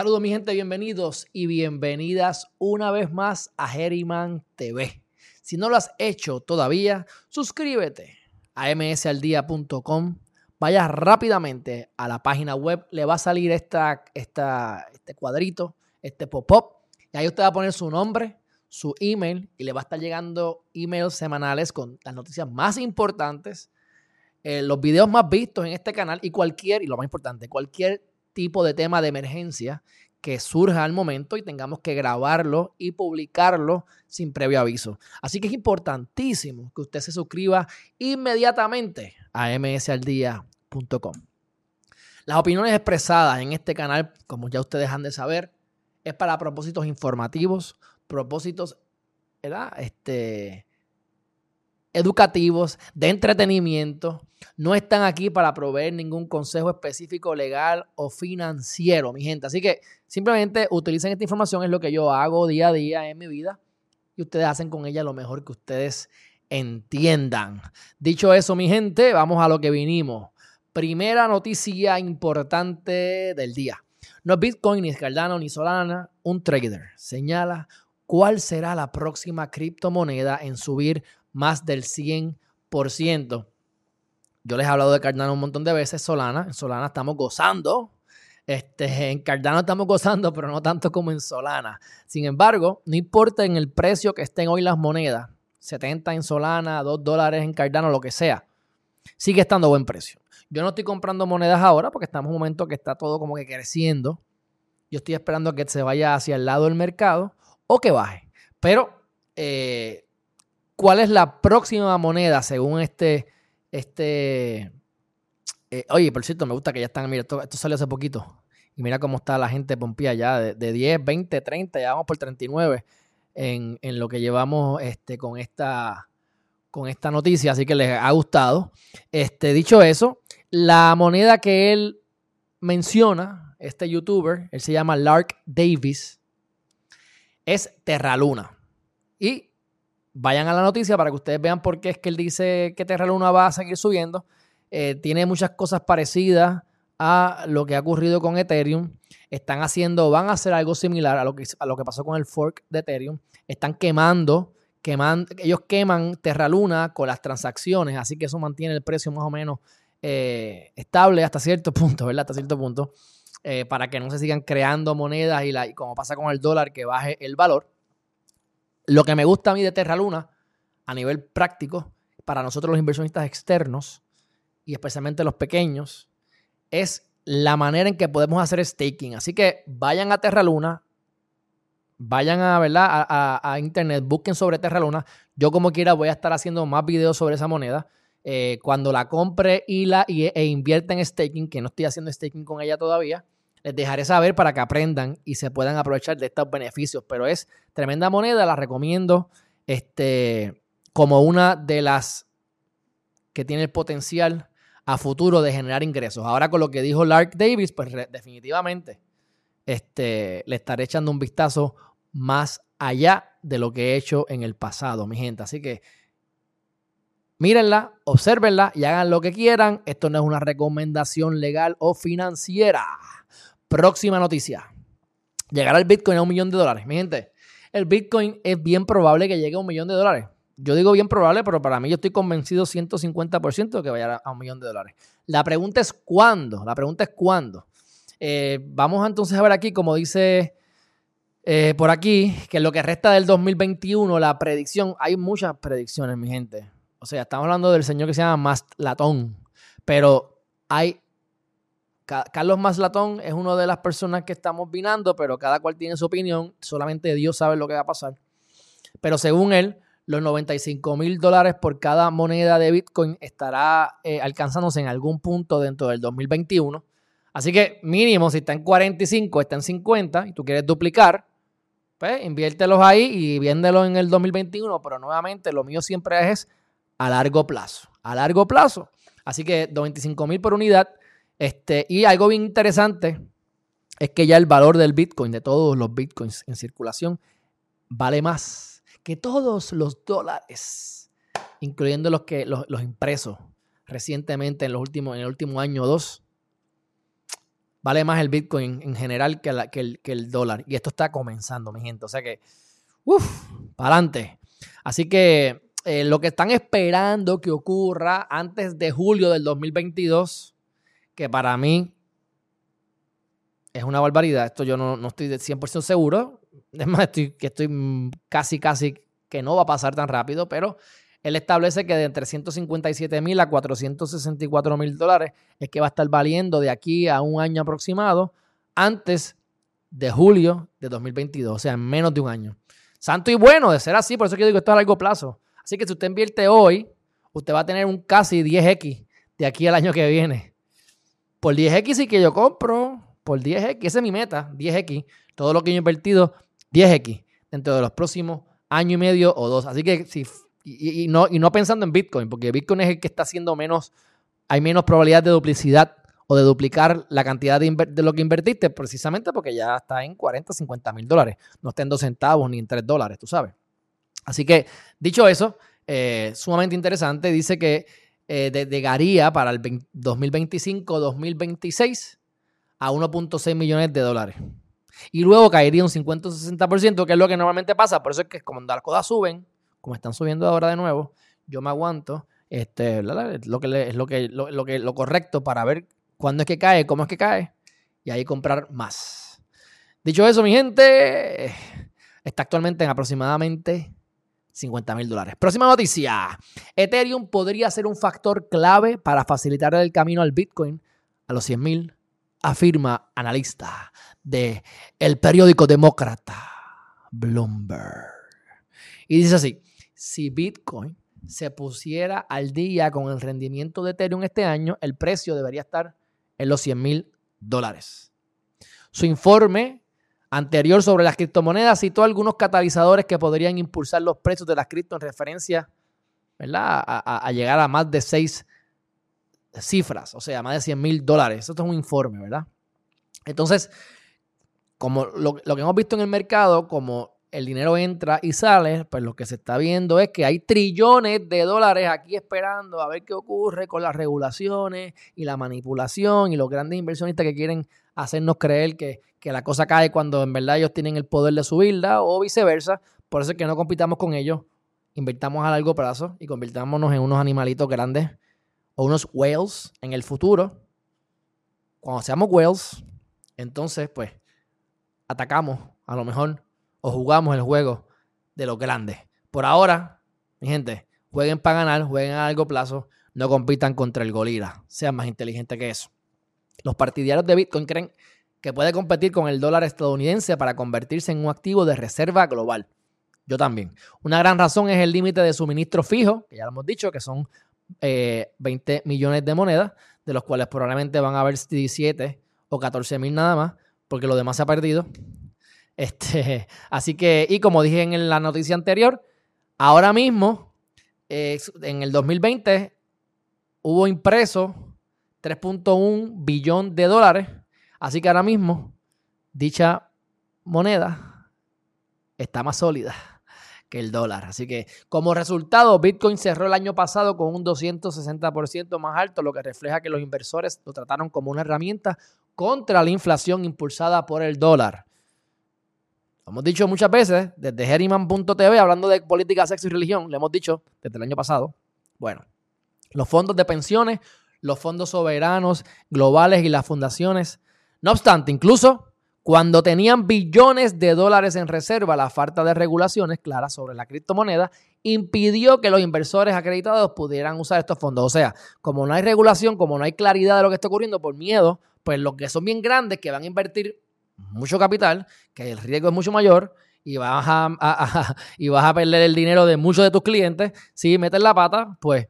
Saludos mi gente, bienvenidos y bienvenidas una vez más a Geriman TV. Si no lo has hecho todavía, suscríbete a msaldía.com. Vaya rápidamente a la página web, le va a salir este cuadrito, este pop-up, y ahí usted va a poner su nombre, su email, y le va a estar llegando emails semanales con las noticias más importantes, eh, los videos más vistos en este canal y cualquier, y lo más importante, cualquier tipo de tema de emergencia que surja al momento y tengamos que grabarlo y publicarlo sin previo aviso. Así que es importantísimo que usted se suscriba inmediatamente a msaldía.com. Las opiniones expresadas en este canal, como ya ustedes han de saber, es para propósitos informativos, propósitos ¿verdad? Este, educativos, de entretenimiento. No están aquí para proveer ningún consejo específico legal o financiero, mi gente. Así que simplemente utilicen esta información, es lo que yo hago día a día en mi vida y ustedes hacen con ella lo mejor que ustedes entiendan. Dicho eso, mi gente, vamos a lo que vinimos. Primera noticia importante del día. No es Bitcoin, ni Cardano, ni Solana. Un trader señala cuál será la próxima criptomoneda en subir más del 100%. Yo les he hablado de Cardano un montón de veces, Solana. En Solana estamos gozando. Este, en Cardano estamos gozando, pero no tanto como en Solana. Sin embargo, no importa en el precio que estén hoy las monedas, 70 en Solana, 2 dólares en Cardano, lo que sea, sigue estando a buen precio. Yo no estoy comprando monedas ahora porque estamos en un momento que está todo como que creciendo. Yo estoy esperando que se vaya hacia el lado del mercado o que baje. Pero eh, ¿Cuál es la próxima moneda según este... este eh, oye, por cierto, me gusta que ya están, mira, esto, salió hace poquito. Y mira cómo está la gente pompía ya, de, 10, 20, 30, ya vamos por 39 en, en lo que llevamos este, con, esta, con esta noticia, así que les ha gustado. Este, dicho eso, la moneda que él menciona, este youtuber, él se llama Lark Davis, es Terraluna. Y vayan a la noticia para que ustedes vean por qué es que él dice que Terra Luna va a seguir subiendo. Eh, tiene muchas cosas parecidas a lo que ha ocurrido con Ethereum. Están haciendo, van a hacer algo similar a lo que, a lo que pasó con el fork de Ethereum. Están quemando, queman, ellos queman Terra Luna con las transacciones, así que eso mantiene el precio más o menos eh, estable hasta cierto punto, ¿verdad? Hasta cierto punto, eh, para que no se sigan creando monedas y, la, y como pasa con el dólar, que baje el valor. Lo que me gusta a mí de Terra Luna, a nivel práctico, para nosotros los inversionistas externos, y especialmente los pequeños, es la manera en que podemos hacer staking. Así que vayan a Terra Luna, vayan a, ¿verdad? a, internet, busquen sobre Terra Luna. Yo como quiera voy a estar haciendo más videos sobre esa moneda. Eh, cuando la compre y la, e invierta en staking, que no estoy haciendo staking con ella todavía, les dejaré saber para que aprendan y se puedan aprovechar de estos beneficios. Pero es tremenda moneda, la recomiendo este, como una de las que tiene el potencial a futuro de generar ingresos. Ahora con lo que dijo Lark Davis, pues definitivamente este, le estaré echando un vistazo más allá de lo que he hecho en el pasado, mi gente. Así que mírenla, observenla y hagan lo que quieran. Esto no es una recomendación legal o financiera. Próxima noticia. Llegará el Bitcoin a un millón de dólares. Mi gente, el Bitcoin es bien probable que llegue a un millón de dólares. Yo digo bien probable, pero para mí yo estoy convencido 150% de que vaya a un millón de dólares. La pregunta es cuándo. La pregunta es cuándo. Eh, vamos entonces a ver aquí, como dice eh, por aquí, que lo que resta del 2021, la predicción, hay muchas predicciones, mi gente. O sea, estamos hablando del señor que se llama Mastlatón, pero hay Carlos Maslatón es una de las personas que estamos vinando, pero cada cual tiene su opinión. Solamente Dios sabe lo que va a pasar. Pero según él, los 95 mil dólares por cada moneda de Bitcoin estará eh, alcanzándose en algún punto dentro del 2021. Así que mínimo, si está en 45, está en 50 y tú quieres duplicar, pues inviértelos ahí y véndelos en el 2021. Pero nuevamente, lo mío siempre es a largo plazo. A largo plazo. Así que 95 mil por unidad este, y algo bien interesante es que ya el valor del Bitcoin, de todos los Bitcoins en circulación, vale más que todos los dólares, incluyendo los, que, los, impresos recientemente en, los últimos, en el último año o dos. vale más el Bitcoin en general que, el, que el dólar. Y esto está comenzando, mi gente. O sea que, uff, para adelante. Así que eh, lo que están esperando que ocurra antes de julio del 2022, que para mí es una barbaridad. Esto yo no, estoy de 100% seguro. Es más, estoy, que estoy casi, casi que no va a pasar tan rápido, pero él establece que de entre 157 mil a 464 mil dólares es que va a estar valiendo de aquí a un año aproximado antes de julio de 2022, o sea, en menos de un año. Santo y bueno de ser así, por eso que yo digo esto a largo plazo. Así que si usted invierte hoy, usted va a tener un casi 10x de aquí al año que viene. Por 10x sí que yo compro, por 10x, esa es mi meta, 10x. Todo lo que yo he invertido, 10x dentro de los próximos año y medio o dos. Así que si, y, no, y no pensando en Bitcoin, porque Bitcoin es el que está haciendo menos, hay menos probabilidad de duplicidad o de duplicar la cantidad de, lo que invertiste, precisamente porque ya está en 40, 50 mil dólares. No está en 2 centavos ni en 3 dólares, tú sabes. Así que, dicho eso, eh, sumamente interesante. Dice que eh, llegaría para el 2025-2026 a 1.6 millones de dólares. Y luego caería un 50 o 60%, que es lo que normalmente pasa. Por eso es que cuando las cosas suben, como están subiendo ahora de nuevo, yo me aguanto. Este, es lo que es lo que, lo, que lo correcto para ver cuándo es que cae, cómo es que cae, y ahí comprar más. Dicho eso, mi gente, está actualmente en aproximadamente 50 mil dólares. Próxima noticia. Ethereum podría ser un factor clave para facilitar el camino al Bitcoin a los 100 mil, afirma analista de el periódico demócrata Bloomberg. Y dice así, si Bitcoin se pusiera al día con el rendimiento de Ethereum este año, el precio debería estar en los 100 mil dólares. Su informe anterior sobre las criptomonedas citó algunos catalizadores que podrían impulsar los precios de las cripto en referencia ¿verdad? A, llegar a más de seis cifras, o sea, más de 100 mil dólares. Esto es un informe, ¿verdad? Entonces, como lo, lo, que hemos visto en el mercado, como el dinero entra y sale, pues lo que se está viendo es que hay trillones de dólares aquí esperando a ver qué ocurre con las regulaciones y la manipulación y los grandes inversionistas que quieren hacernos creer que, la cosa cae cuando en verdad ellos tienen el poder de subirla o viceversa. Por eso es que no compitamos con ellos, invertamos a largo plazo y convirtámonos en unos animalitos grandes o unos whales en el futuro. Cuando seamos whales, entonces pues atacamos a lo mejor o jugamos el juego de los grandes. Por ahora, mi gente, jueguen para ganar, jueguen a largo plazo, no compitan contra el gorila, sean más inteligentes que eso. Los partidarios de Bitcoin creen que puede competir con el dólar estadounidense para convertirse en un activo de reserva global. Yo también. Una gran razón es el límite de suministro fijo, que ya lo hemos dicho, que son 20 eh, millones de monedas, de los cuales probablemente van a haber 17 o 14 mil nada más, porque lo demás se ha perdido. Este, así que, y como dije en la noticia anterior, ahora mismo, en el 2020, hubo impreso 3.1 billón de dólares. Así que ahora mismo, dicha moneda está más sólida que el dólar. Así que como resultado, Bitcoin cerró el año pasado con un 260% más alto, lo que refleja que los inversores lo trataron como una herramienta contra la inflación impulsada por el dólar hemos dicho muchas veces, desde Herriman.tv, hablando de política, sexo y religión, le hemos dicho desde el año pasado, bueno, los fondos de pensiones, los fondos soberanos globales y las fundaciones. No obstante, incluso cuando tenían billones de dólares en reserva, la falta de regulaciones claras sobre la criptomoneda impidió que los inversores acreditados pudieran usar estos fondos. O sea, como no hay regulación, como no hay claridad de lo que está ocurriendo por miedo, pues los que son bien grandes, que van a invertir mucho capital, que el riesgo es mucho mayor y vas a, y vas a perder el dinero de muchos de tus clientes. Si metes la pata, pues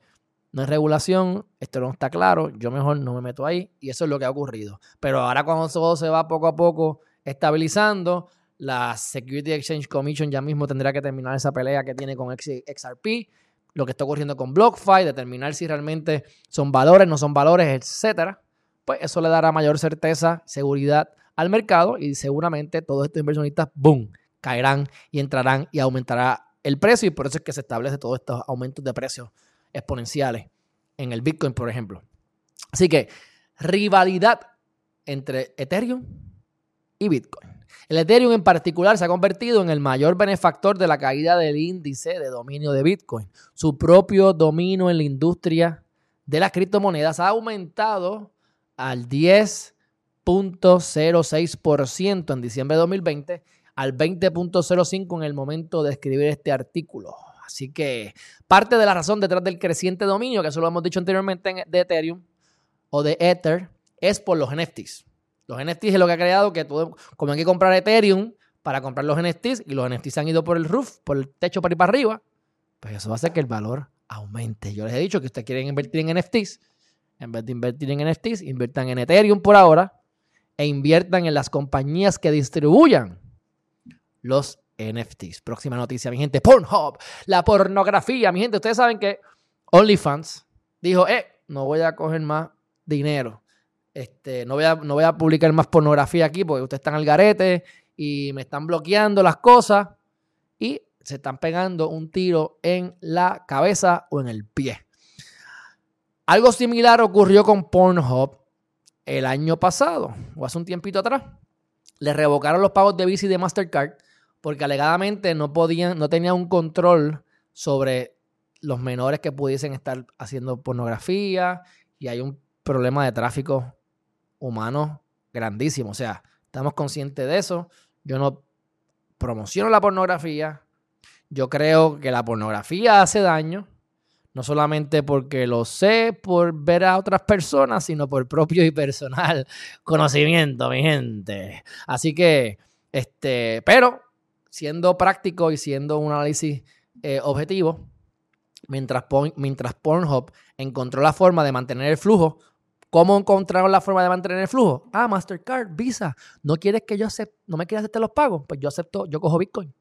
no hay regulación, esto no está claro, yo mejor no me meto ahí y eso es lo que ha ocurrido. Pero ahora cuando todo se va poco a poco estabilizando, la Security Exchange Commission ya mismo tendrá que terminar esa pelea que tiene con XRP, lo que está ocurriendo con BlockFi, determinar si realmente son valores, no son valores, etcétera. Pues eso le dará mayor certeza, seguridad al mercado y seguramente todos estos inversionistas, boom, caerán y entrarán y aumentará el precio y por eso es que se establece todos estos aumentos de precios exponenciales en el Bitcoin, por ejemplo. Así que rivalidad entre Ethereum y Bitcoin. El Ethereum en particular se ha convertido en el mayor benefactor de la caída del índice de dominio de Bitcoin. Su propio dominio en la industria de las criptomonedas ha aumentado al 10.06% en diciembre de 2020 al 20.05 en el momento de escribir este artículo. Así que parte de la razón detrás del creciente dominio, que eso lo hemos dicho anteriormente de Ethereum o de Ether, es por los NFTs. Los NFTs es lo que ha creado que todo, como hay que comprar Ethereum para comprar los NFTs y los NFTs han ido por el roof, por el techo para ir para arriba, pues eso hacer que el valor aumente. Yo les he dicho que ustedes quieren invertir en NFTs, en vez de invertir en NFTs, inviertan en Ethereum por ahora e inviertan en las compañías que distribuyan los NFTs. Próxima noticia, mi gente. Pornhub, la pornografía. Mi gente, ustedes saben que OnlyFans dijo, eh, no voy a coger más dinero. Este, no, voy a, no voy a publicar más pornografía aquí porque ustedes están al garete y me están bloqueando las cosas y se están pegando un tiro en la cabeza o en el pie. Algo similar ocurrió con Pornhub el año pasado o hace un tiempito atrás. Le revocaron los pagos de Visa y de Mastercard porque alegadamente no podían, no tenían un control sobre los menores que pudiesen estar haciendo pornografía y hay un problema de tráfico humano grandísimo. O sea, estamos conscientes de eso. Yo no promociono la pornografía. Yo creo que la pornografía hace daño, no solamente porque lo sé por ver a otras personas, sino por propio y personal conocimiento, mi gente. Así que, este, pero siendo práctico y siendo un análisis eh, objetivo, mientras, mientras Pornhub encontró la forma de mantener el flujo, ¿cómo encontraron la forma de mantener el flujo? Ah, Mastercard, Visa, ¿no quieres que yo acepte, no me quieres aceptar los pagos? Pues yo acepto, yo cojo Bitcoin.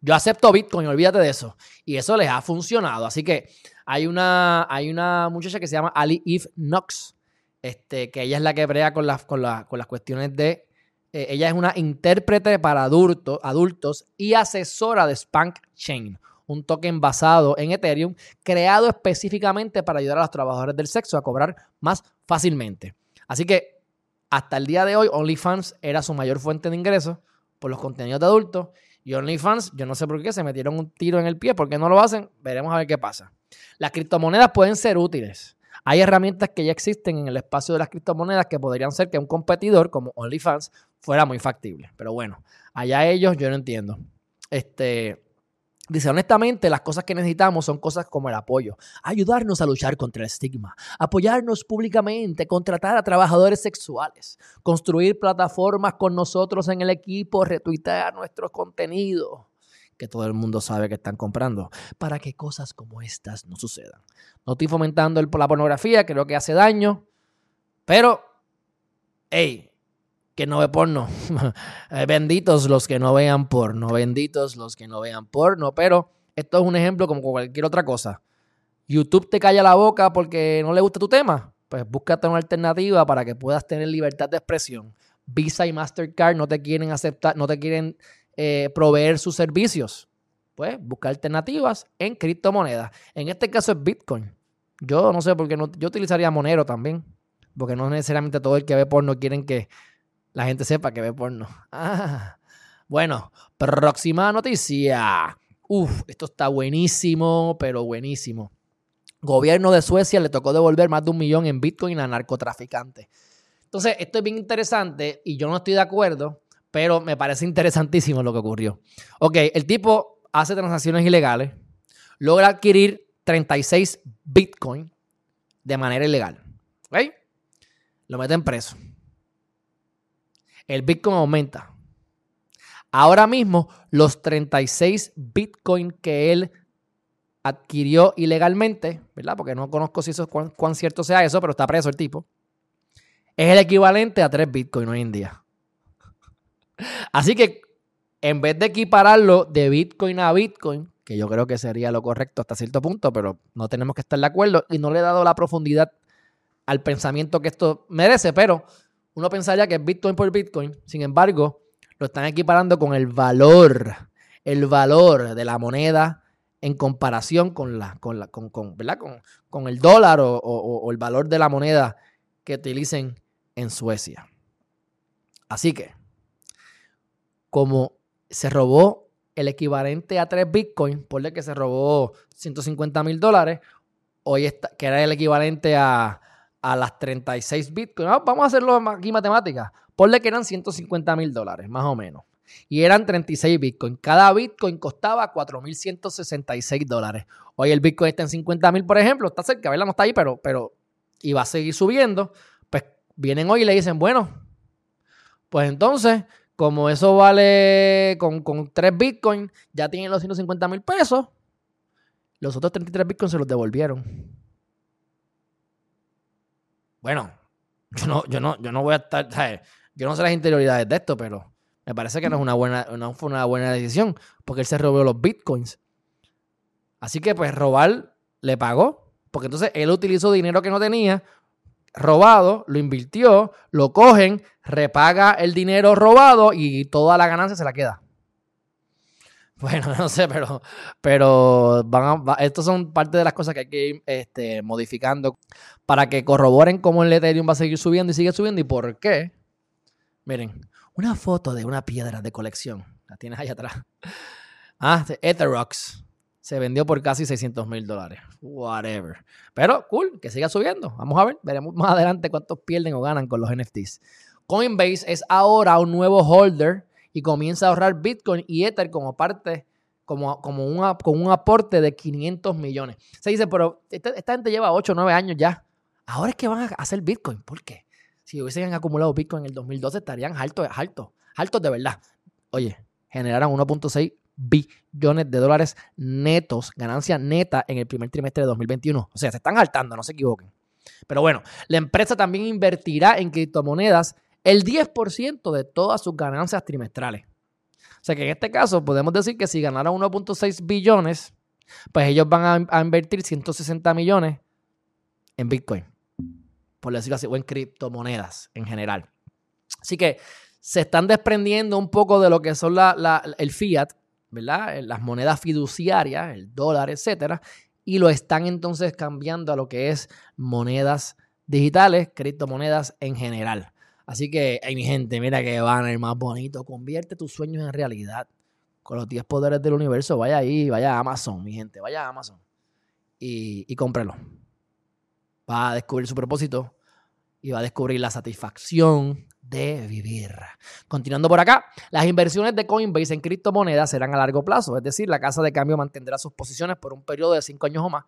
Yo acepto Bitcoin, olvídate de eso. Y eso les ha funcionado. Así que hay una, hay una muchacha que se llama Ali Eve Knox, este, que ella es la que brea con las, con, con las cuestiones de eh, ella es una intérprete para adultos, y asesora de Spank Chain, un token basado en Ethereum creado específicamente para ayudar a los trabajadores del sexo a cobrar más fácilmente. Así que hasta el día de hoy OnlyFans era su mayor fuente de ingresos por los contenidos de adultos y OnlyFans, yo no sé por qué, se metieron un tiro en el pie, ¿por qué no lo hacen? Veremos a ver qué pasa. Las criptomonedas pueden ser útiles. Hay herramientas que ya existen en el espacio de las criptomonedas que podrían ser que un competidor como OnlyFans fuera muy factible. Pero bueno, allá ellos yo no entiendo. Este, Dice, honestamente, las cosas que necesitamos son cosas como el apoyo, ayudarnos a luchar contra el estigma, apoyarnos públicamente, contratar a trabajadores sexuales, construir plataformas con nosotros en el equipo, retuitear nuestros contenidos, que todo el mundo sabe que están comprando, para que cosas como estas no sucedan. No estoy fomentando la pornografía, creo que hace daño, pero, hey, que no ve porno. Eh, benditos los que no vean porno, benditos los que no vean porno, pero esto es un ejemplo como cualquier otra cosa. YouTube te calla la boca porque no le gusta tu tema, pues búscate una alternativa para que puedas tener libertad de expresión. Visa y Mastercard no te quieren aceptar, no te quieren eh, proveer sus servicios. Pues busca alternativas en criptomonedas. En este caso es Bitcoin. Yo no sé por qué no, yo utilizaría Monero también, porque no necesariamente todo el que ve porno quieren que la gente sepa que ve porno. Ah. Bueno, próxima noticia. Uf, esto está buenísimo, pero buenísimo. Gobierno de Suecia le tocó devolver más de un millón en Bitcoin a narcotraficantes. Entonces, esto es bien interesante y yo no estoy de acuerdo, pero me parece interesantísimo lo que ocurrió. Ok, el tipo hace transacciones ilegales, logra adquirir 36 Bitcoin de manera ilegal. ¿Ok? Lo meten preso el Bitcoin aumenta. Ahora mismo, los 36 Bitcoin que él adquirió ilegalmente, ¿verdad? Porque no conozco si eso cuán, cierto sea eso, pero está preso el tipo. Es el equivalente a 3 Bitcoin hoy en día. Así que en vez de equipararlo de Bitcoin a Bitcoin, que yo creo que sería lo correcto hasta cierto punto, pero no tenemos que estar de acuerdo y no le he dado la profundidad al pensamiento que esto merece, pero uno pensaría que es Bitcoin por Bitcoin, sin embargo, lo están equiparando con el valor, el valor de la moneda en comparación con, la, con, la, con, con, con, el dólar o, el valor de la moneda que utilicen en Suecia. Así que, como se robó el equivalente a 3 bitcoins, por que se robó 150 mil dólares, hoy está, que era el equivalente a, a las 36 bitcoins. Vamos a hacerlo aquí matemática. Ponle que eran 150 mil dólares, más o menos. Y eran 36 bitcoins. Cada bitcoin costaba 4.166 dólares. Hoy el bitcoin está en 50 mil, por ejemplo. Está cerca, ¿verdad? No está ahí, pero, pero y va a seguir subiendo. Pues vienen hoy y le dicen, bueno, pues entonces, como eso vale con, con 3 bitcoins, ya tienen los 150 mil pesos. Los otros 33 bitcoins se los devolvieron. Bueno, yo no, yo no, yo no voy a estar, yo no sé las interioridades de esto, pero me parece que no, es una buena, no fue una buena decisión, porque él se robó los bitcoins. Así que pues robar le pagó, porque entonces él utilizó dinero que no tenía, robado, lo invirtió, lo cogen, repaga el dinero robado y toda la ganancia se la queda. Bueno, no sé, pero, pero van a, estos son parte de las cosas que hay que ir este, modificando para que corroboren cómo el Ethereum va a seguir subiendo y sigue subiendo y por qué. Miren, una foto de una piedra de colección. La tienes ahí atrás. Ah, Etherox. Se vendió por casi 600 mil dólares. Whatever. Pero cool, que siga subiendo. Vamos a ver. Veremos más adelante cuántos pierden o ganan con los NFTs. Coinbase es ahora un nuevo holder y comienza a ahorrar Bitcoin y Ether como parte, como, como con un aporte de 500 millones. Se dice, pero esta, esta gente lleva 8 o 9 años ya. Ahora es que van a hacer Bitcoin. ¿Por qué? si hubiesen acumulado Bitcoin en el 2012, estarían altos, altos, altos de verdad. Oye, generaron 1.6 billones de dólares netos, ganancia neta en el primer trimestre de 2021. O sea, se están saltando, no se equivoquen. Pero bueno, la empresa también invertirá en criptomonedas el 10% de todas sus ganancias trimestrales. O sea que en este caso podemos decir que si ganaron 1.6 billones, pues ellos van a, invertir 160 millones en Bitcoin por decirlo así, o en criptomonedas en general. Así que se están desprendiendo un poco de lo que son el fiat, ¿verdad? Las monedas fiduciarias, el dólar, etcétera, y lo están entonces cambiando a lo que es monedas digitales, criptomonedas en general. Así que, hey, mi gente, mira que banner más bonito. Convierte tus sueños en realidad. Con los 10 poderes del universo, vaya ahí, vaya a Amazon, mi gente, vaya a Amazon y, y cómprelo va a descubrir su propósito y va a descubrir la satisfacción de vivir. Continuando por acá, las inversiones de Coinbase en criptomonedas serán a largo plazo, es decir, la casa de cambio mantendrá sus posiciones por un periodo de cinco años o más,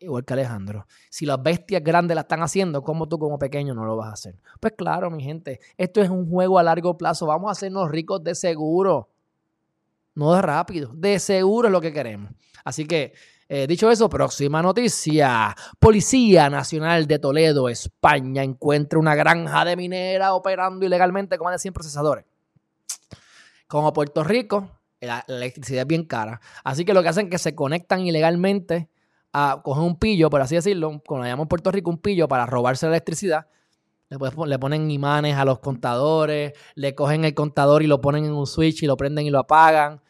igual que Alejandro. Si las bestias grandes la están haciendo, ¿cómo tú como pequeño no lo vas a hacer? Pues claro, mi gente, esto es un juego a largo plazo, vamos a hacernos ricos de seguro, no de rápido, de seguro es lo que queremos. Así que eh, dicho eso, próxima noticia. Policía Nacional de Toledo, España, encuentra una granja de minera operando ilegalmente con más de 100 procesadores. Como Puerto Rico, la, electricidad es bien cara. Así que lo que hacen es que se conectan ilegalmente a coger un pillo, por así decirlo, como lo llamamos en Puerto Rico, un pillo para robarse la electricidad. Le, ponen imanes a los contadores, le cogen el contador y lo ponen en un switch y lo prenden y lo apagan.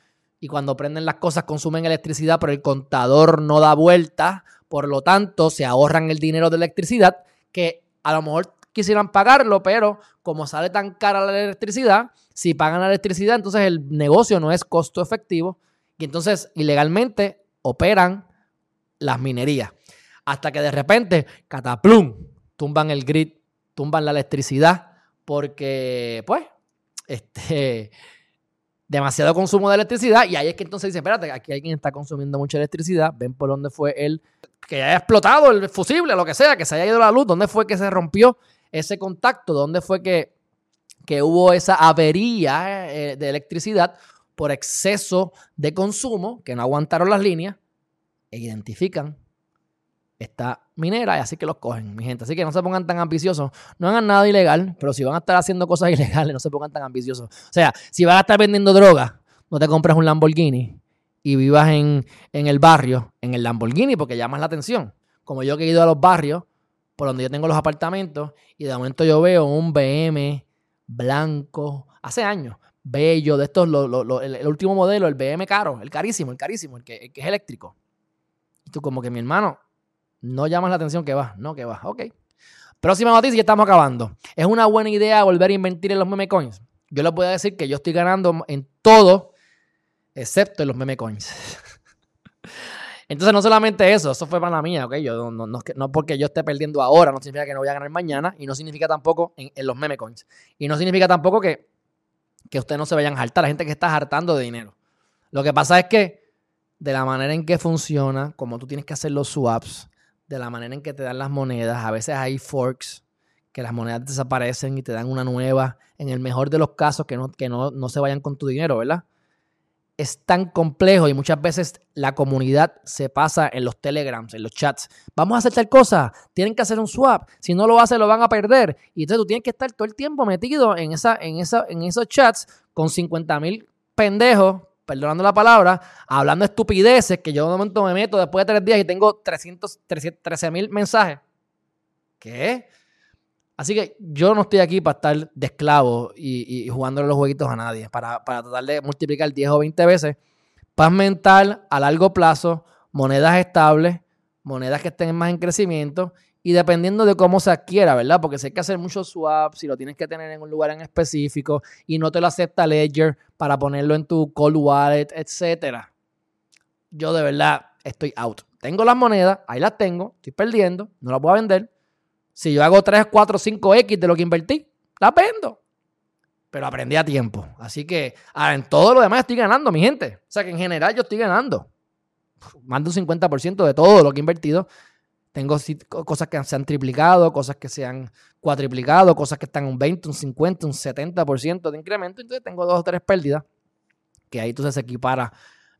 Y cuando prenden las cosas consumen electricidad, pero el contador no da vuelta, por lo tanto se ahorran el dinero de electricidad que a lo mejor quisieran pagarlo, pero como sale tan cara la electricidad, si pagan la electricidad, entonces el negocio no es costo efectivo. Y entonces ilegalmente operan las minerías. Hasta que de repente, cataplum, tumban el grid, tumban la electricidad, porque, pues, este, demasiado consumo de electricidad y ahí es que entonces dice, espérate, aquí alguien está consumiendo mucha electricidad, ven por dónde fue el que haya explotado el fusible, lo que sea, que se haya ido la luz, dónde fue que se rompió ese contacto, dónde fue que, que hubo esa avería eh, de electricidad por exceso de consumo, que no aguantaron las líneas, e identifican esta minera y así que los cogen, mi gente. Así que no se pongan tan ambiciosos. No hagan nada ilegal, pero si van a estar haciendo cosas ilegales, no se pongan tan ambiciosos. O sea, si vas a estar vendiendo droga, no te compres un Lamborghini y vivas en, en el barrio, en el Lamborghini, porque llamas la atención. Como yo que he ido a los barrios, por donde yo tengo los apartamentos, y de momento yo veo un BM blanco, hace años, bello, de estos, el, último modelo, el BM caro, el carísimo, el carísimo, el que es eléctrico. Tú como que mi hermano, no llamas la atención que va, no que va, ok. Próxima noticia, estamos acabando. ¿Es una buena idea volver a invertir en los meme coins? Yo les voy a decir que yo estoy ganando en todo, excepto en los meme coins. Entonces, no solamente eso, eso fue para la mía, ¿ok? Yo, no, no, porque yo esté perdiendo ahora, no significa que no voy a ganar mañana, y no significa tampoco en, los meme coins. Y no significa tampoco que, que ustedes no se vayan a hartar, la gente que está hartando de dinero. Lo que pasa es que, de la manera en que funciona, como tú tienes que hacer los swaps, de la manera en que te dan las monedas, a veces hay forks, que las monedas desaparecen y te dan una nueva, en el mejor de los casos, que no, que no, no se vayan con tu dinero, ¿verdad? es tan complejo y muchas veces la comunidad se pasa en los telegrams, en los chats. Vamos a hacer tal cosa, tienen que hacer un swap. Si no lo hacen, lo van a perder. Y entonces tú tienes que estar todo el tiempo metido en, esa, en, esa, en esos chats con 50 mil pendejos, perdonando la palabra, hablando estupideces que yo de momento me meto después de tres días y tengo 300, 13 mil mensajes. ¿Qué? Así que yo no estoy aquí para estar de esclavo y, y jugándole los jueguitos a nadie, para, tratar de multiplicar 10 o 20 veces. Paz mental a largo plazo, monedas estables, monedas que estén más en crecimiento y dependiendo de cómo se adquiera, ¿verdad? Porque si hay que hacer muchos swaps, si lo tienes que tener en un lugar en específico y no te lo acepta Ledger para ponerlo en tu cold wallet, etcétera. Yo de verdad estoy out. Tengo las monedas, ahí las tengo, estoy perdiendo, no las voy a vender si yo hago 3, 4, 5X de lo que invertí, la vendo. Pero aprendí a tiempo. Así que ahora en todo lo demás estoy ganando, mi gente. O sea que en general yo estoy ganando. Más de un 50% de todo lo que he invertido. Tengo cosas que se han triplicado, cosas que se han cuatriplicado, cosas que están un 20, un 50, un 70% de incremento. Entonces tengo dos o tres pérdidas. Que ahí entonces se equipara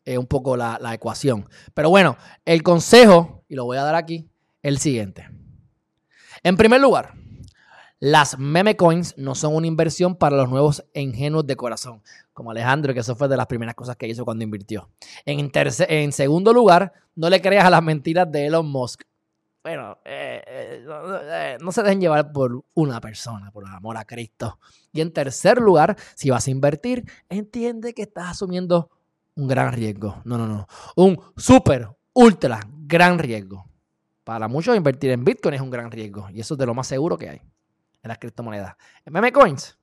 eh, un poco la, la ecuación. Pero bueno, el consejo, y lo voy a dar aquí, el siguiente. En primer lugar, las meme coins no son una inversión para los nuevos ingenuos de corazón, como Alejandro, que eso fue de las primeras cosas que hizo cuando invirtió. En, en segundo lugar, no le creas a las mentiras de Elon Musk. Bueno, eh, eh, eh, no, se dejen llevar por una persona, por el amor a Cristo. Y en tercer lugar, si vas a invertir, entiende que estás asumiendo un gran riesgo. No, no, no. Un súper, ultra gran riesgo. Para muchos invertir en Bitcoin es un gran riesgo y eso es de lo más seguro que hay en las criptomonedas. En meme coins,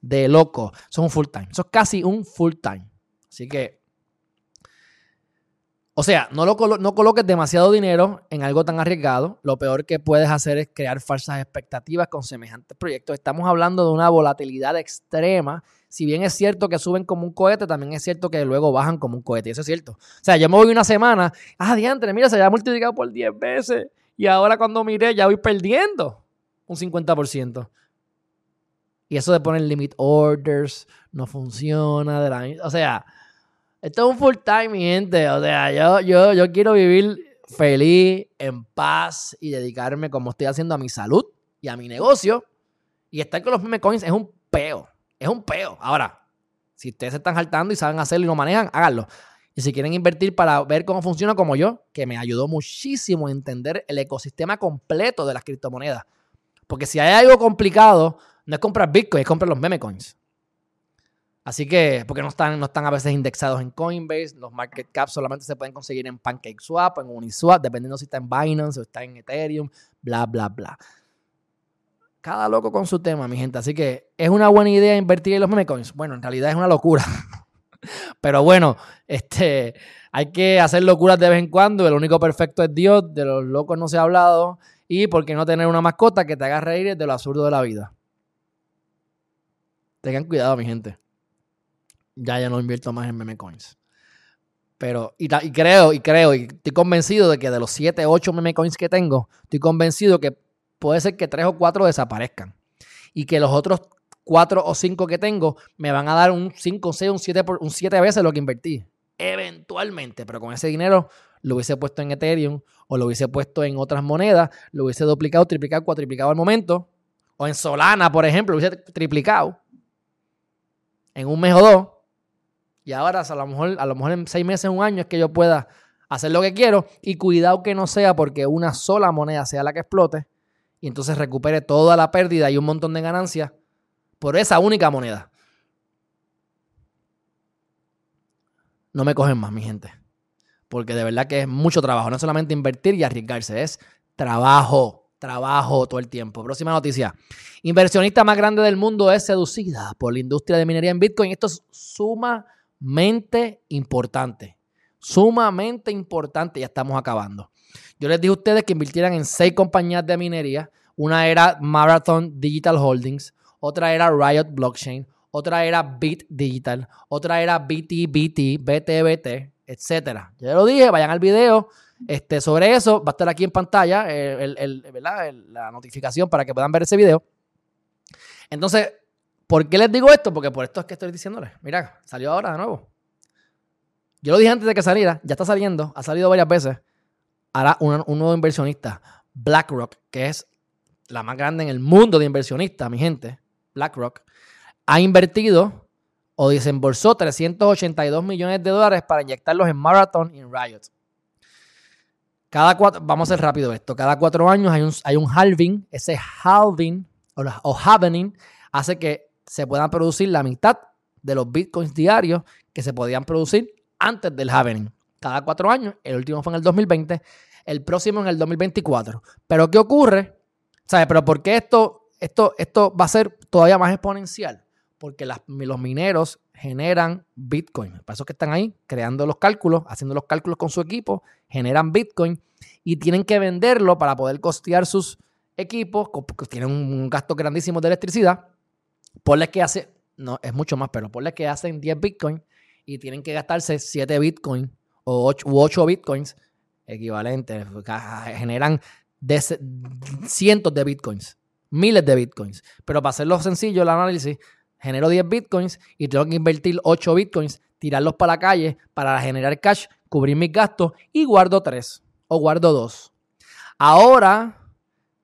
de loco, son un full time. Eso es casi un full time. Así que, o sea, no, lo no coloques demasiado dinero en algo tan arriesgado. Lo peor que puedes hacer es crear falsas expectativas con semejantes proyectos. Estamos hablando de una volatilidad extrema si bien es cierto que suben como un cohete, también es cierto que luego bajan como un cohete. Y eso es cierto. O sea, yo me voy una semana, ah, diantre, mira, se había multiplicado por 10 veces. Y ahora cuando miré, ya voy perdiendo un 50%. Y eso de poner limit orders no funciona. De la, o sea, esto es un full time, mi gente. O sea, yo, yo, yo quiero vivir feliz, en paz y dedicarme como estoy haciendo a mi salud y a mi negocio. Y estar con los meme coins es un peo. Es un peo. Ahora, si ustedes se están saltando y saben hacerlo y lo manejan, háganlo. Y si quieren invertir para ver cómo funciona como yo, que me ayudó muchísimo a entender el ecosistema completo de las criptomonedas. Porque si hay algo complicado, no es comprar Bitcoin, es comprar los meme coins. Así que, porque no están, no están a veces indexados en Coinbase, los market caps solamente se pueden conseguir en PancakeSwap, en Uniswap, dependiendo si está en Binance o está en Ethereum, bla, bla, bla. Cada loco con su tema, mi gente. Así que, ¿es una buena idea invertir en los meme coins? Bueno, en realidad es una locura. Pero bueno, este, hay que hacer locuras de vez en cuando. El único perfecto es Dios. De los locos no se ha hablado. Y por qué no tener una mascota que te haga reír de lo absurdo de la vida. Tengan cuidado, mi gente. Ya ya no invierto más en meme coins. Pero, y, creo, y creo, y estoy convencido de que de los 7, 8 meme coins que tengo, estoy convencido que puede ser que tres o cuatro desaparezcan. Y que los otros cuatro o cinco que tengo me van a dar un 5, 6, un 7, un 7 veces lo que invertí. Eventualmente, pero con ese dinero lo hubiese puesto en Ethereum o lo hubiese puesto en otras monedas, lo hubiese duplicado, triplicado, cuatriplicado al momento. O en Solana, por ejemplo, lo hubiese triplicado en un mes o dos. Y ahora a lo mejor, a lo mejor en seis meses, un año es que yo pueda hacer lo que quiero. Y cuidado que no sea porque una sola moneda sea la que explote y entonces recupere toda la pérdida y un montón de ganancias por esa única moneda. No me cogen más, mi gente. Porque de verdad que es mucho trabajo. No solamente invertir y arriesgarse, es trabajo. trabajo todo el tiempo. Próxima noticia. Inversionista más grande del mundo es seducida por la industria de minería en Bitcoin. Esto es sumamente importante. Sumamente importante. Ya estamos acabando. Yo les dije a ustedes que invirtieran en seis compañías de minería. Una era Marathon Digital Holdings, otra era Riot Blockchain, otra era Bit Digital, otra era BTBT, BTBT, etcétera. Ya lo dije, vayan al video. Este, sobre eso va a estar aquí en pantalla la notificación para que puedan ver ese video. Entonces, ¿por qué les digo esto? Porque por esto es que estoy diciéndoles. Mira, salió ahora de nuevo. Yo lo dije antes de que saliera, ya está saliendo, ha salido varias veces. Ahora un, nuevo inversionista, BlackRock, que es la más grande en el mundo de inversionistas, mi gente, BlackRock, ha invertido o desembolsó 382 millones de dólares para inyectarlos en Marathon y en Riot. Cada cuatro, vamos a hacer rápido esto, cada cuatro años hay un, hay un halving, ese halving o, o halvening hace que se puedan producir la mitad de los bitcoins diarios que se podían producir antes del halvening. Cada cuatro años, el último fue en el 2020, el próximo en el 2024. Pero ¿qué ocurre? ¿Sabes? Pero ¿por qué esto, esto, esto va a ser todavía más exponencial? porque los mineros generan Bitcoin. Para eso que están ahí creando los cálculos, haciendo los cálculos con su equipo, generan Bitcoin y tienen que venderlo para poder costear sus equipos, porque tienen un gasto grandísimo de electricidad. Ponle que hace, no, es mucho más, pero ponle que hacen 10 Bitcoin y tienen que gastarse 7 Bitcoin o 8, u 8 Bitcoins equivalentes. Generan cientos de Bitcoins, miles de Bitcoins. Pero para hacerlo sencillo el análisis, genero 10 bitcoins y tengo que invertir 8 bitcoins, tirarlos para la calle para generar cash, cubrir mis gastos y guardo 3 o guardo 2. Ahora,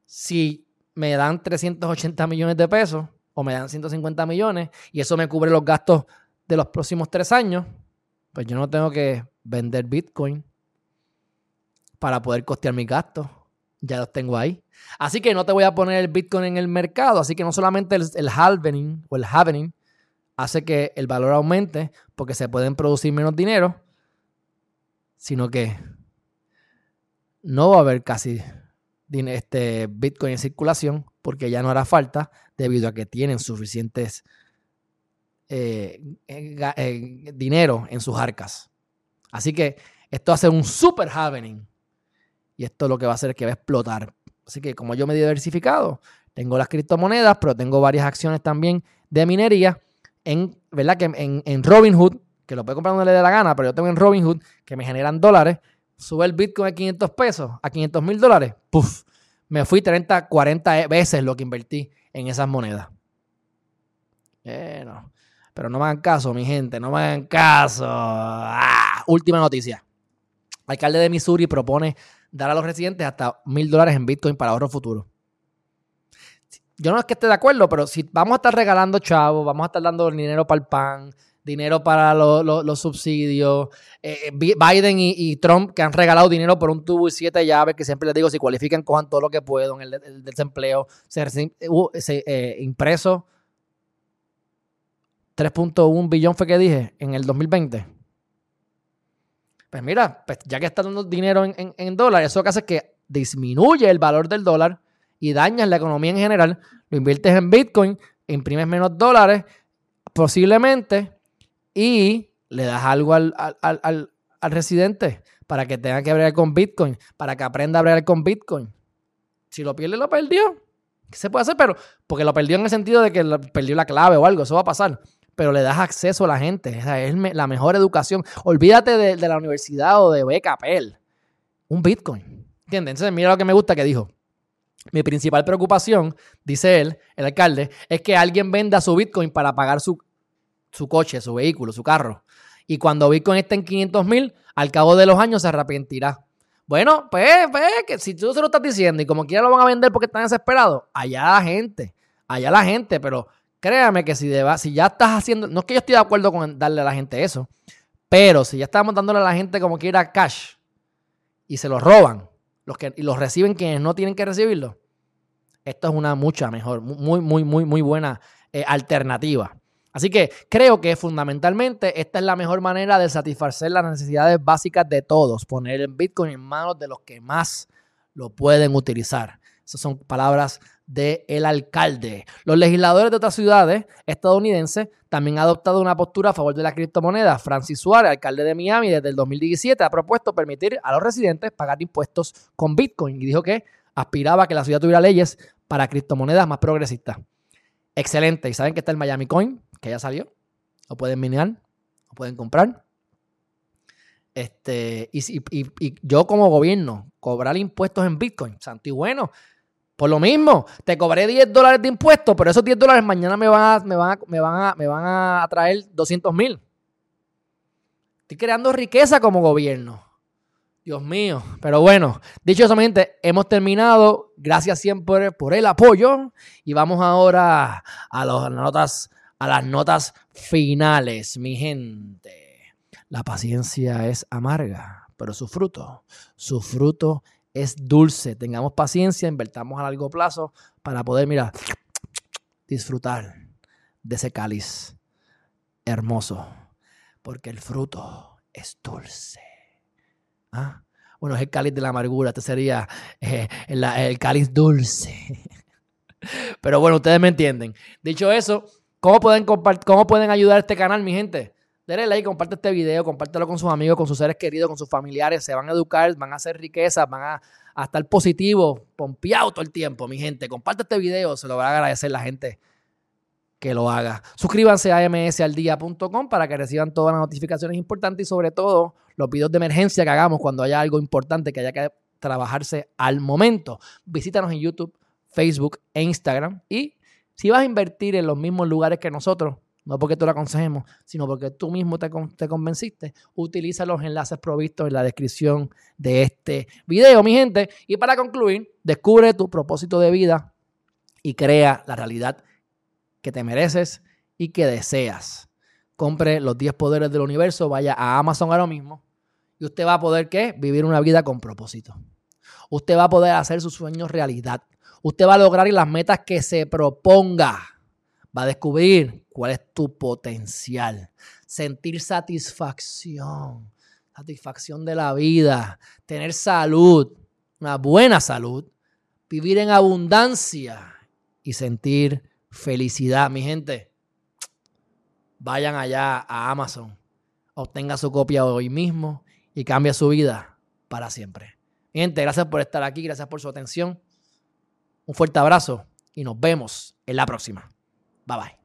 si me dan 380 millones de pesos o me dan 150 millones y eso me cubre los gastos de los próximos 3 años, pues yo no tengo que vender bitcoin para poder costear mis gastos ya los tengo ahí. Así que no te voy a poner el Bitcoin en el mercado. Así que no solamente el, el halvening o el halvening hace que el valor aumente porque se pueden producir menos dinero, sino que no va a haber casi este Bitcoin en circulación porque ya no hará falta debido a que tienen suficientes eh, eh, dinero en sus arcas. Así que esto hace un super halvening y esto lo que va a hacer es que va a explotar. Así que como yo me he diversificado, tengo las criptomonedas, pero tengo varias acciones también de minería en, ¿verdad? Que en, Robinhood, que lo puede comprar donde le dé la gana, pero yo tengo en Robinhood que me generan dólares. Sube el Bitcoin a 500 pesos, a 500 mil dólares. Puf, me fui 30, 40 veces lo que invertí en esas monedas. Bueno, pero no me hagan caso, mi gente, no me hagan caso. Ah, última noticia. alcalde de Missouri propone dar a los residentes hasta mil dólares en Bitcoin para ahorro futuro. Yo no es que esté de acuerdo, pero si vamos a estar regalando chavos, vamos a estar dando dinero para el pan, dinero para los subsidios. Eh, Biden y, Trump que han regalado dinero por un tubo y siete llaves, que siempre les digo, si cualifican, cojan todo lo que puedan, el, el desempleo. Se, eh, impreso 3.1 billón fue que dije en el 2020. Pues mira, pues ya que está dando dinero en, dólares, eso que hace es que disminuye el valor del dólar y dañas la economía en general. Lo inviertes en Bitcoin, imprimes menos dólares, posiblemente, y le das algo al, residente para que tenga que bregar con Bitcoin, para que aprenda a bregar con Bitcoin. Si lo pierde, lo perdió. ¿Qué se puede hacer? Pero, porque lo perdió en el sentido de que perdió la clave o algo, eso va a pasar pero le das acceso a la gente. Esa es la mejor educación. Olvídate de, la universidad o de BKPL. Un Bitcoin. ¿Entiendes? Entonces, mira lo que me gusta que dijo. Mi principal preocupación, dice él, el alcalde, es que alguien venda su Bitcoin para pagar su, su coche, su vehículo, su carro. Y cuando Bitcoin esté en 500 mil, al cabo de los años se arrepentirá. Bueno, pues, pues, que si tú se lo estás diciendo y como quiera lo van a vender porque están desesperados, allá la gente, allá la gente, pero créame que si, si ya estás haciendo, no es que yo esté de acuerdo con darle a la gente eso, pero si ya estamos dándole a la gente como quiera cash y se lo roban los que, y los reciben quienes no tienen que recibirlo, esto es una mucha mejor, muy, muy, muy, muy buena eh, alternativa. Así que creo que fundamentalmente esta es la mejor manera de satisfacer las necesidades básicas de todos, poner el Bitcoin en manos de los que más lo pueden utilizar. Esas son palabras del alcalde. Los legisladores de otras ciudades estadounidenses también han adoptado una postura a favor de la criptomoneda. Francis Suárez, alcalde de Miami desde el 2017, ha propuesto permitir a los residentes pagar impuestos con Bitcoin y dijo que aspiraba a que la ciudad tuviera leyes para criptomonedas más progresistas. Excelente. ¿Y saben que está el Miami Coin? Que ya salió. Lo pueden minear, lo pueden comprar. Este, y, yo como gobierno, cobrar impuestos en Bitcoin, santo y bueno. Por lo mismo, te cobré 10 dólares de impuestos, pero esos 10 dólares mañana me van a, me van me van a, me van a traer 200 mil. Estoy creando riqueza como gobierno. Dios mío. Pero bueno, dicho eso, hemos terminado. Gracias siempre por el apoyo. Y vamos ahora a, las notas, a las notas finales, mi gente. La paciencia es amarga, pero su fruto, su fruto es dulce. Tengamos paciencia, invertamos a largo plazo para poder, mira, disfrutar de ese cáliz hermoso, porque el fruto es dulce. ¿Ah? Bueno, es el cáliz de la amargura, este sería eh, el, cáliz dulce. Pero bueno, ustedes me entienden. Dicho eso, ¿cómo pueden, ¿cómo pueden ayudar a este canal, mi gente? Denle like, comparte este video, compártelo con sus amigos, con sus seres queridos, con sus familiares. Se van a educar, van a hacer riqueza, van a, estar positivos, pompeados todo el tiempo, mi gente. Comparte este video, se lo va a agradecer la gente que lo haga. Suscríbanse a msaldia.com para que reciban todas las notificaciones importantes y sobre todo los videos de emergencia que hagamos cuando haya algo importante que haya que trabajarse al momento. Visítanos en YouTube, Facebook e Instagram y si vas a invertir en los mismos lugares que nosotros, no porque tú lo aconsejemos, sino porque tú mismo te, te, convenciste, utiliza los enlaces provistos en la descripción de este video, mi gente. Y para concluir, descubre tu propósito de vida y crea la realidad que te mereces y que deseas. Compre los 10 poderes del universo, vaya a Amazon ahora mismo y usted va a poder, ¿qué? Vivir una vida con propósito. Usted va a poder hacer sus sueños realidad. Usted va a lograr las metas que se proponga. Va a descubrir cuál es tu potencial. Sentir satisfacción. Satisfacción de la vida. Tener salud. Una buena salud. Vivir en abundancia. Y sentir felicidad. Mi gente, vayan allá a Amazon. Obtenga su copia hoy mismo y cambia su vida para siempre. gente, gracias por estar aquí, gracias por su atención. Un fuerte abrazo y nos vemos en la próxima. Bye bye.